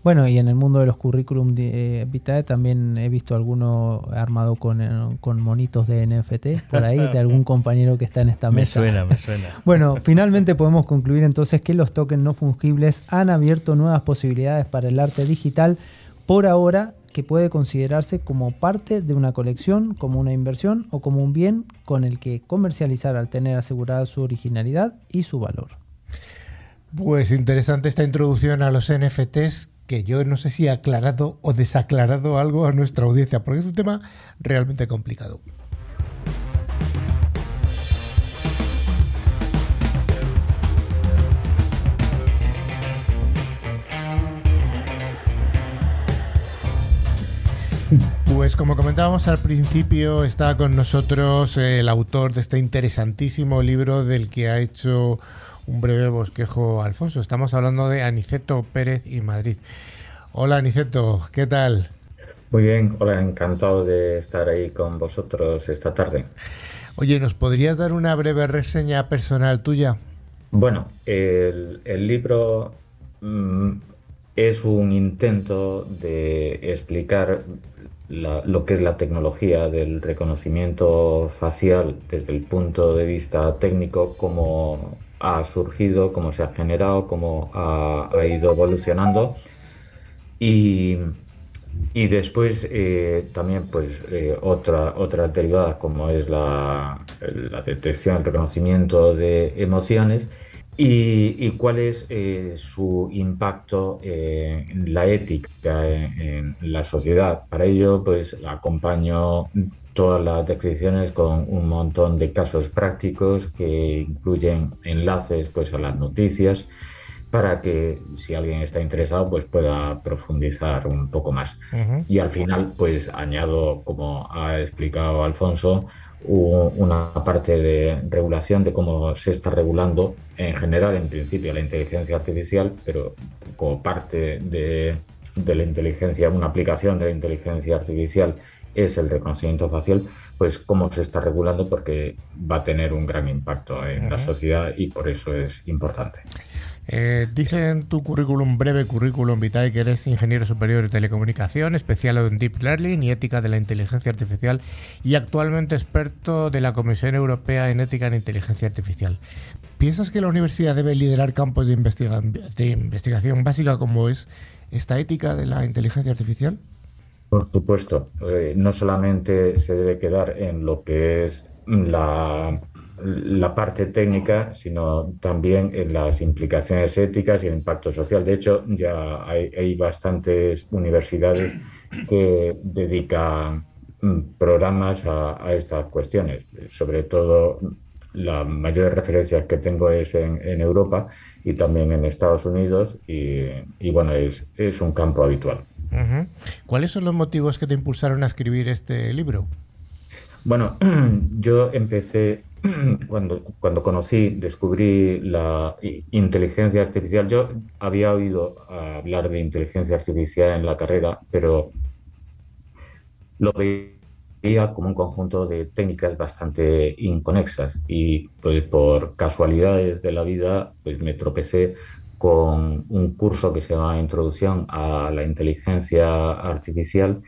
Bueno, y en el mundo de los currículum eh, vitae también he visto alguno armado con, eh, con, monitos de NFT por ahí, de algún compañero que está en esta mesa. Me suena, me suena. Bueno, finalmente podemos concluir entonces que los tokens no fungibles han abierto nuevas posibilidades para el arte digital. Por ahora que puede considerarse como parte de una colección, como una inversión o como un bien con el que comercializar al tener asegurada su originalidad y su valor. Pues interesante esta introducción a los NFTs que yo no sé si ha aclarado o desaclarado algo a nuestra audiencia, porque es un tema realmente complicado. Pues como comentábamos al principio, está con nosotros el autor de este interesantísimo libro del que ha hecho un breve bosquejo Alfonso. Estamos hablando de Aniceto Pérez y Madrid. Hola Aniceto, ¿qué tal? Muy bien, hola, encantado de estar ahí con vosotros esta tarde. Oye, ¿nos podrías dar una breve reseña personal tuya? Bueno, el, libro mm, es un intento de explicar lo que es la tecnología del reconocimiento facial desde el punto de vista técnico, cómo ha surgido, cómo se ha generado, cómo ha, ido evolucionando. Y, después eh, también pues eh, otra, otra derivada como es la, la detección, el reconocimiento de emociones ¿Y, cuál es eh, su impacto eh, en la ética en, la sociedad? Para ello, pues acompaño todas las descripciones con un montón de casos prácticos que incluyen enlaces pues, a las noticias para que si alguien está interesado pues pueda profundizar un poco más. Y al final pues añado, como ha explicado Alfonso, una parte de regulación de cómo se está regulando en general, en principio, la inteligencia artificial, pero como parte de, la inteligencia, una aplicación de la inteligencia artificial es el reconocimiento facial, pues cómo se está regulando porque va a tener un gran impacto en la sociedad y por eso es importante. Eh, dice en tu currículum, breve currículum vitae, que eres ingeniero superior de telecomunicación, especial en Deep Learning y ética de la inteligencia artificial y actualmente experto de la Comisión Europea en Ética en Inteligencia Artificial. ¿Piensas que la universidad debe liderar campos de, investigación básica como es esta ética de la inteligencia artificial? Por supuesto, eh, no solamente se debe quedar en lo que es la la parte técnica, sino también en las implicaciones éticas y el impacto social. De hecho, ya hay, bastantes universidades que dedican mm, programas a, estas cuestiones. Sobre todo, la mayor referencias que tengo es en, Europa y también en Estados Unidos y, bueno, es, es, un campo habitual. ¿Cuáles son los motivos que te impulsaron a escribir este libro? Bueno, yo empecé cuando, cuando conocí, descubrí la inteligencia artificial, yo había oído hablar de inteligencia artificial en la carrera, pero lo veía como un conjunto de técnicas bastante inconexas. Y pues por casualidades de la vida pues me tropecé con un curso que se llama Introducción a la Inteligencia Artificial.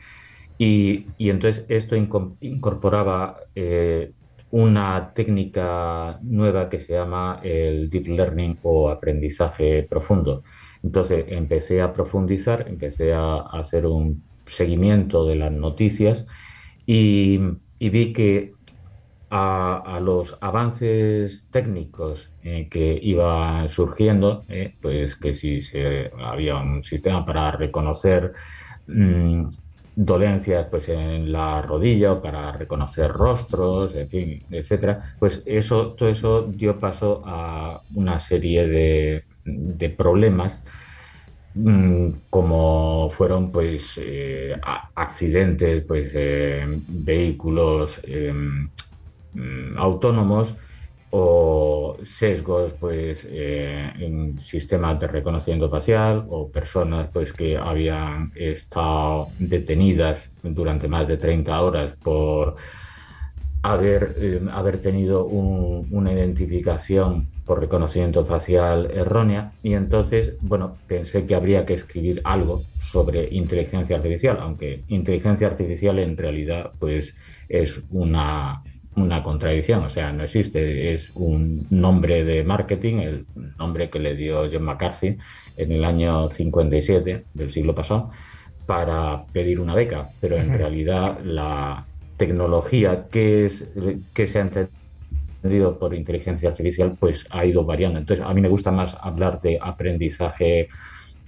Y, y entonces esto incorporaba eh, una técnica nueva que se llama el deep learning o aprendizaje profundo. Entonces empecé a profundizar, empecé a, hacer un seguimiento de las noticias y, vi que a, los avances técnicos eh, que iban surgiendo, eh, pues que si se, había un sistema para reconocer mm, dolencias pues en la rodilla o para reconocer rostros, en fin, etcétera, pues eso, todo eso dio paso a una serie de, problemas mm, como fueron pues eh, accidentes pues vehículos em, mm, autónomos o sesgos pues eh, en sistemas de reconocimiento facial o personas pues que habían estado detenidas durante más de 30 horas por haber, eh, haber tenido una identificación por reconocimiento facial errónea. Y entonces bueno pensé que habría que escribir algo sobre inteligencia artificial aunque inteligencia artificial en realidad pues es una una contradicción, o sea, no existe, es un nombre de marketing, el nombre que le dio John McCarthy en el año 57 del siglo pasado para pedir una beca, pero en realidad la tecnología que, es, que se ha entendido por inteligencia artificial pues ha ido variando. Entonces, a mí me gusta más hablar de aprendizaje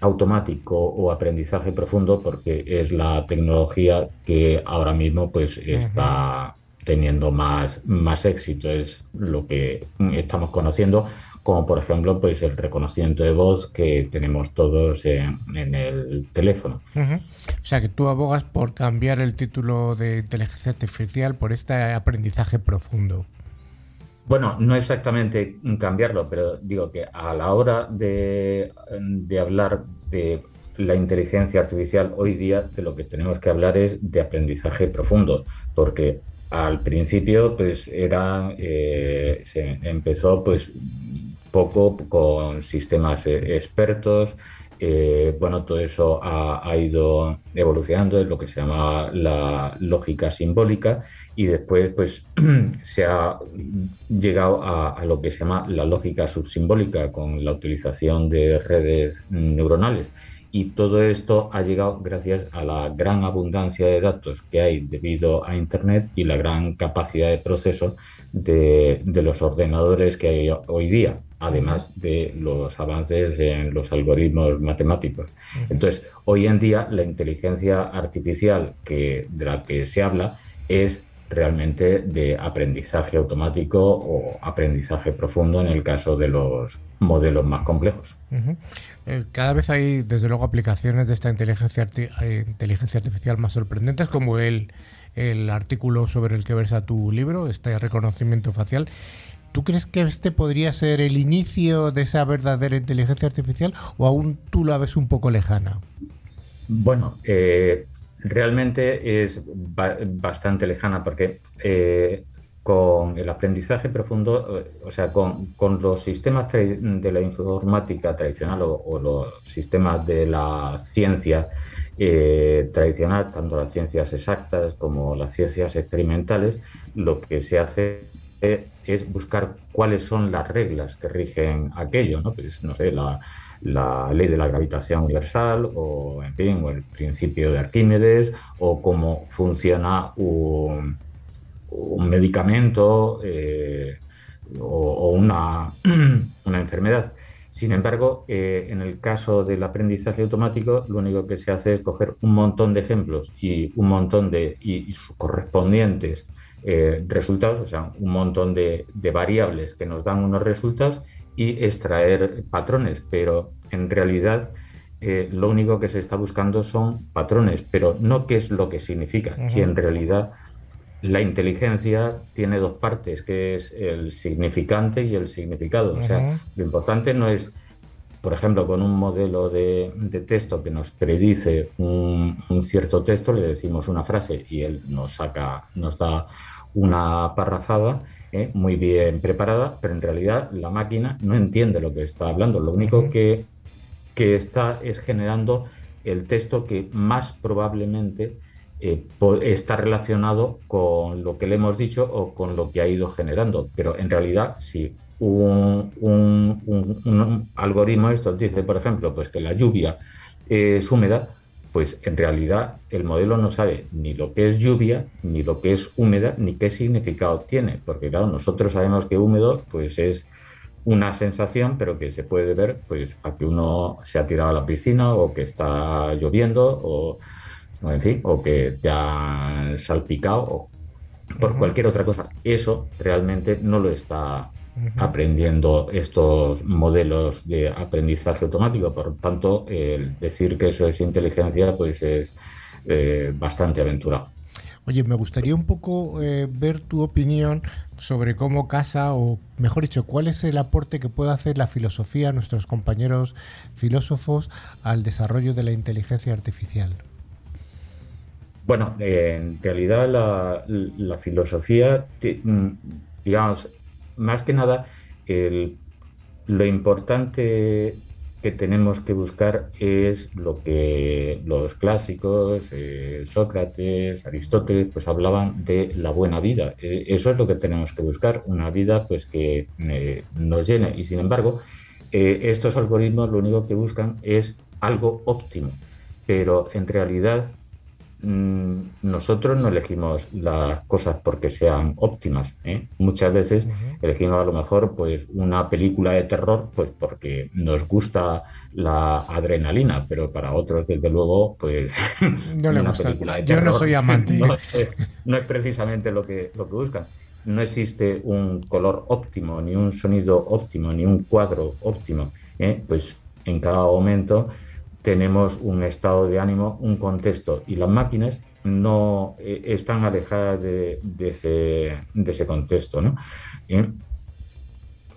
automático o aprendizaje profundo porque es la tecnología que ahora mismo pues está teniendo más, más éxito, es lo que estamos conociendo, como por ejemplo pues el reconocimiento de voz que tenemos todos en, el teléfono. O sea que tú abogas por cambiar el título de inteligencia artificial por este aprendizaje profundo. Bueno, no exactamente cambiarlo, pero digo que a la hora de, de hablar de la inteligencia artificial hoy día de lo que tenemos que hablar es de aprendizaje profundo, porque al principio, pues era, eh, se empezó pues poco con sistemas expertos. bueno, todo eso ha, ido evolucionando en lo que se llama la lógica simbólica y después pues se ha llegado a, a, lo que se llama la lógica subsimbólica con la utilización de redes neuronales y todo esto ha llegado gracias a la gran abundancia de datos que hay debido a Internet y la gran capacidad de proceso de, los ordenadores que hay hoy día, además de los avances en los algoritmos matemáticos. Entonces, hoy en día la inteligencia artificial que, de la que se habla es realmente de aprendizaje automático o aprendizaje profundo en el caso de los modelos más complejos. Eh, cada vez hay, desde luego, aplicaciones de esta inteligencia, eh, inteligencia artificial más sorprendentes, como el, el artículo sobre el que versa tu libro, este reconocimiento facial. ¿Tú crees que este podría ser el inicio de esa verdadera inteligencia artificial o aún tú la ves un poco lejana? Bueno, eh, realmente es bastante lejana porque con el aprendizaje profundo, eh, o sea, con, los sistemas de la informática tradicional o, los sistemas de la ciencia eh, tradicional, tanto las ciencias exactas como las ciencias experimentales, lo que se hace es buscar cuáles son las reglas que rigen aquello, ¿no? Pues, no sé, la, la ley de la gravitación universal o, en fin, o el principio de Arquímedes o cómo funciona un un medicamento eh, o, una, una, enfermedad. Sin embargo, eh, en el caso del aprendizaje automático, lo único que se hace es coger un montón de ejemplos y un montón de y, sus correspondientes eh, resultados, o sea, un montón de, variables que nos dan unos resultados y extraer patrones, pero en realidad lo único que se está buscando son patrones, pero no qué es lo que significa. Y en realidad la inteligencia tiene dos partes, que es el significante y el significado. O sea, lo importante no es, por ejemplo, con un modelo de, texto que nos predice un, cierto texto, le decimos una frase y él nos saca, nos da una parrafada ¿eh? muy bien preparada, pero en realidad la máquina no entiende lo que está hablando. Lo único que, que está es generando el texto que más probablemente eh, está relacionado con lo que le hemos dicho o con lo que ha ido generando. Pero en realidad, si un, un, algoritmo esto dice, por ejemplo, pues que la lluvia es húmeda, pues en realidad el modelo no sabe ni lo que es lluvia, ni lo que es húmeda, ni qué significado tiene. Porque claro, nosotros sabemos que húmedo pues es una sensación, pero que se puede ver pues a que uno se ha tirado a la piscina o que está lloviendo o en fin, o que te han salpicado o por cualquier otra cosa. Eso realmente no lo está aprendiendo estos modelos de aprendizaje automático. Por tanto, el decir que eso es inteligencia, pues es eh, bastante aventurado. Oye, me gustaría un poco eh, ver tu opinión sobre cómo casa, o mejor dicho, cuál es el aporte que puede hacer la filosofía, nuestros compañeros filósofos, al desarrollo de la inteligencia artificial. Bueno, en realidad la, filosofía, mm, digamos, más que nada, lo importante que tenemos que buscar es lo que los clásicos, eh, Sócrates, Aristóteles, pues hablaban de la buena vida. E, eso es lo que tenemos que buscar, una vida pues que eh, nos llene. Y sin embargo, eh, estos algoritmos lo único que buscan es algo óptimo, pero en realidad nosotros no elegimos las cosas porque sean óptimas. ¿eh? Muchas veces elegimos a lo mejor pues una película de terror pues porque nos gusta la adrenalina, pero para otros desde luego pues no le gusta. Yo no soy amante. No, es precisamente lo que lo que buscan. No existe un color óptimo, ni un sonido óptimo, ni un cuadro óptimo. ¿eh? Pues en cada momento tenemos un estado de ánimo, un contexto y las máquinas no eh, están alejadas de, ese, contexto. ¿no?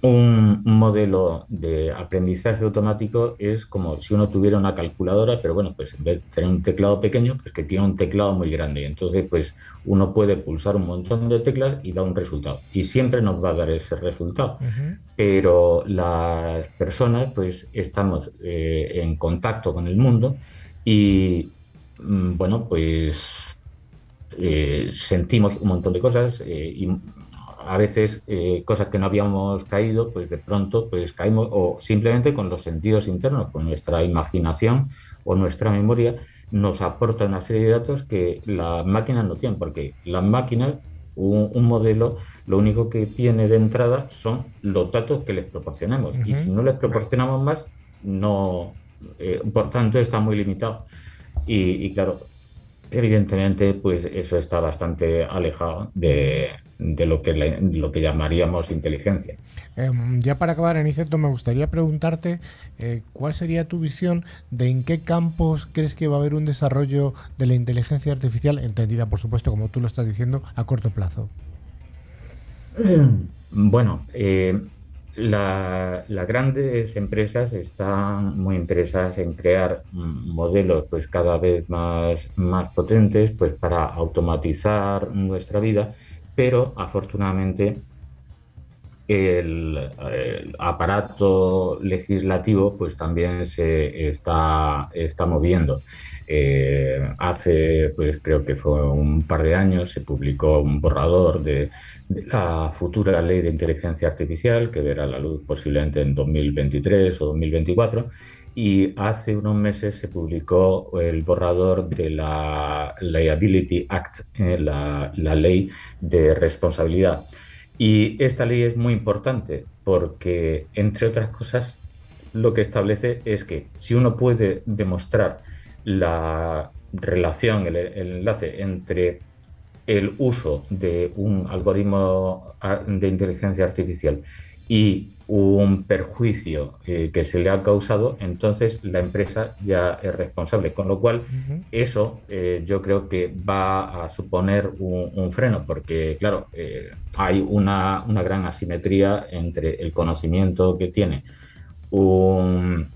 Un modelo de aprendizaje automático es como si uno tuviera una calculadora, pero bueno, pues en vez de tener un teclado pequeño, pues que tiene un teclado muy grande. Y entonces, pues uno puede pulsar un montón de teclas y da un resultado. Y siempre nos va a dar ese resultado. Pero las personas, pues estamos eh, en contacto con el mundo y, mm, bueno, pues eh, sentimos un montón de cosas eh, y a veces eh, cosas que no habíamos caído, pues de pronto pues caímos o simplemente con los sentidos internos, con nuestra imaginación o nuestra memoria, nos aporta una serie de datos que las máquinas no tienen, porque las máquinas, un, modelo, lo único que tiene de entrada son los datos que les proporcionamos. Y si no les proporcionamos más, no, eh, por tanto, está muy limitado. Y, y claro, evidentemente, pues eso está bastante alejado de, de lo que, lo que llamaríamos inteligencia. Em, ya para acabar, Aniceto, me gustaría preguntarte eh, cuál sería tu visión de en qué campos crees que va a haber un desarrollo de la inteligencia artificial, entendida, por supuesto, como tú lo estás diciendo, a corto plazo. Bueno, eh, las grandes empresas están muy interesadas en crear modelos pues cada vez más, más potentes pues para automatizar nuestra vida pero afortunadamente el, aparato legislativo pues también se está, está moviendo. Eh, hace, pues creo que fue un par de años, se publicó un borrador de, la futura ley de inteligencia artificial que verá la luz posiblemente en 2023 o 2024 y hace unos meses se publicó el borrador de la Liability Act, eh, la, ley de responsabilidad. Y esta ley es muy importante porque, entre otras cosas, lo que establece es que si uno puede demostrar la relación, el enlace entre el uso de un algoritmo de inteligencia artificial y un perjuicio eh, que se le ha causado, entonces la empresa ya es responsable. Con lo cual, eso eh, yo creo que va a suponer un, freno, porque, claro, eh, hay una, gran asimetría entre el conocimiento que tiene un,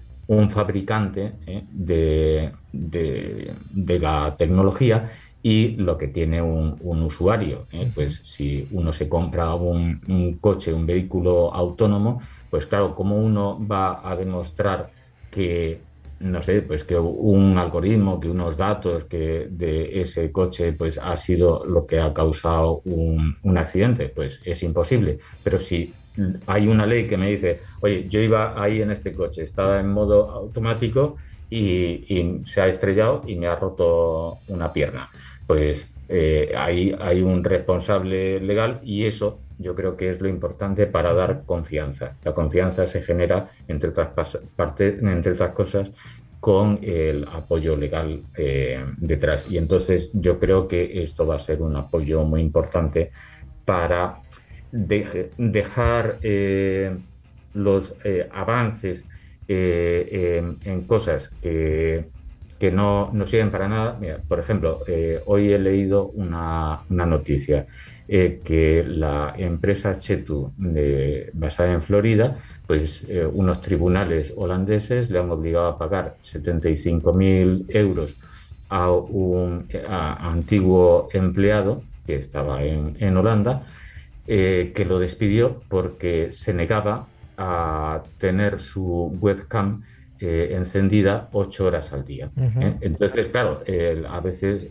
fabricante de, de la tecnología y lo que tiene un, usuario. ¿eh? Pues si uno se compra un, coche, un vehículo autónomo, pues claro, ¿cómo uno va a demostrar que, no sé, pues que un algoritmo, que unos datos que de ese coche pues ha sido lo que ha causado un, accidente? Pues es imposible. Pero si hay una ley que me dice, oye, yo iba ahí en este coche, estaba en modo automático y se ha estrellado y me ha roto una pierna pues eh, ahí hay un responsable legal y eso yo creo que es lo importante para dar confianza. La confianza se genera, entre otras, partes, entre otras cosas, con el apoyo legal eh, detrás. Y entonces yo creo que esto va a ser un apoyo muy importante para dejar eh, los avances en cosas que que no, no sirven para nada. Mira, por ejemplo, eh, hoy he leído una, noticia eh, que la empresa Chetu, basada en Florida, pues eh, unos tribunales holandeses le han obligado a pagar 75.000 euros a un antiguo empleado que estaba en, en Holanda, que lo despidió porque se negaba a tener su webcam eh, encendida ocho horas al día. ¿eh? Entonces, claro, a veces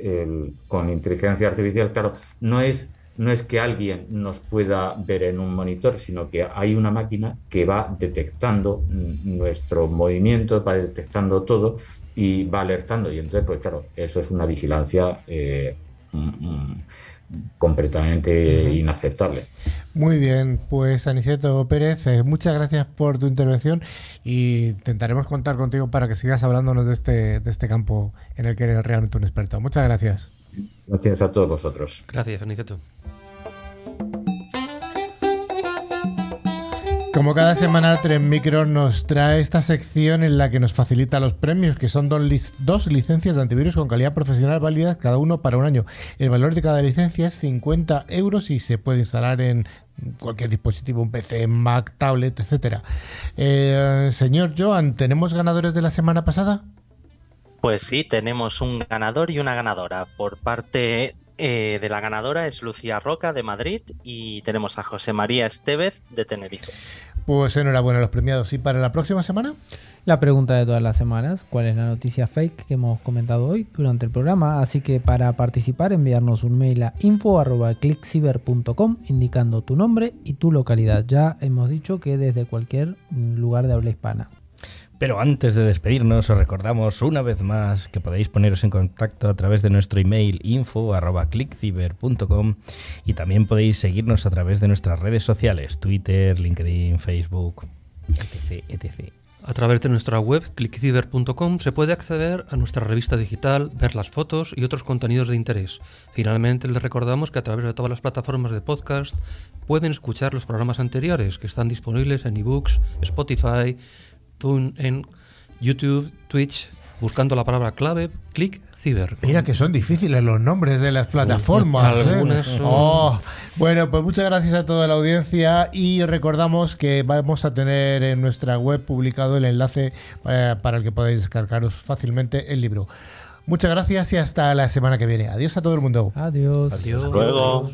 con inteligencia artificial, claro, no es, no es que alguien nos pueda ver en un monitor, sino que hay una máquina que va detectando nuestro movimiento, va detectando todo y va alertando. Y entonces, pues claro, eso es una vigilancia eh, completamente inaceptable. Muy bien, pues Aniceto Pérez, eh, muchas gracias por tu intervención y intentaremos contar contigo para que sigas hablándonos de este, de este campo en el que eres realmente un experto. Muchas gracias. Gracias a todos vosotros. Gracias, Aniceto. Como cada semana, Tren Micro nos trae esta sección en la que nos facilita los premios, que son dos, licencias de antivirus con calidad profesional válidas, cada uno para un año. El valor de cada licencia es 50 euros y se puede instalar en cualquier dispositivo, un PC, Mac, tablet, etcétera. Eh, señor Joan, ¿tenemos ganadores de la semana pasada? Pues sí, tenemos un ganador y una ganadora. Por parte eh, de la ganadora es Lucía Roca de Madrid y tenemos a José María Estevez de Tenerife. Pues enhorabuena a los premiados. ¿Y para la próxima semana? La pregunta de todas las semanas, ¿cuál es la noticia fake que hemos comentado hoy durante el programa? Así que para participar enviarnos un mail a info.clickciber.com indicando tu nombre y tu localidad. Ya hemos dicho que desde cualquier lugar de habla hispana. Pero antes de despedirnos, os recordamos una vez más que podéis poneros en contacto a través de nuestro email info.clickciber.com y también podéis seguirnos a través de nuestras redes sociales, Twitter, LinkedIn, Facebook, etc. etc. A través de nuestra web clickciber.com se puede acceder a nuestra revista digital, ver las fotos y otros contenidos de interés. Finalmente les recordamos que a través de todas las plataformas de podcast pueden escuchar los programas anteriores que están disponibles en ebooks, Spotify, en YouTube, Twitch, buscando la palabra clave, clic ciber. Mira que son difíciles los nombres de las plataformas. ¿eh? Oh, bueno, pues muchas gracias a toda la audiencia y recordamos que vamos a tener en nuestra web publicado el enlace eh, para el que podáis descargaros fácilmente el libro. Muchas gracias y hasta la semana que viene. Adiós a todo el mundo. Adiós. Adiós. luego.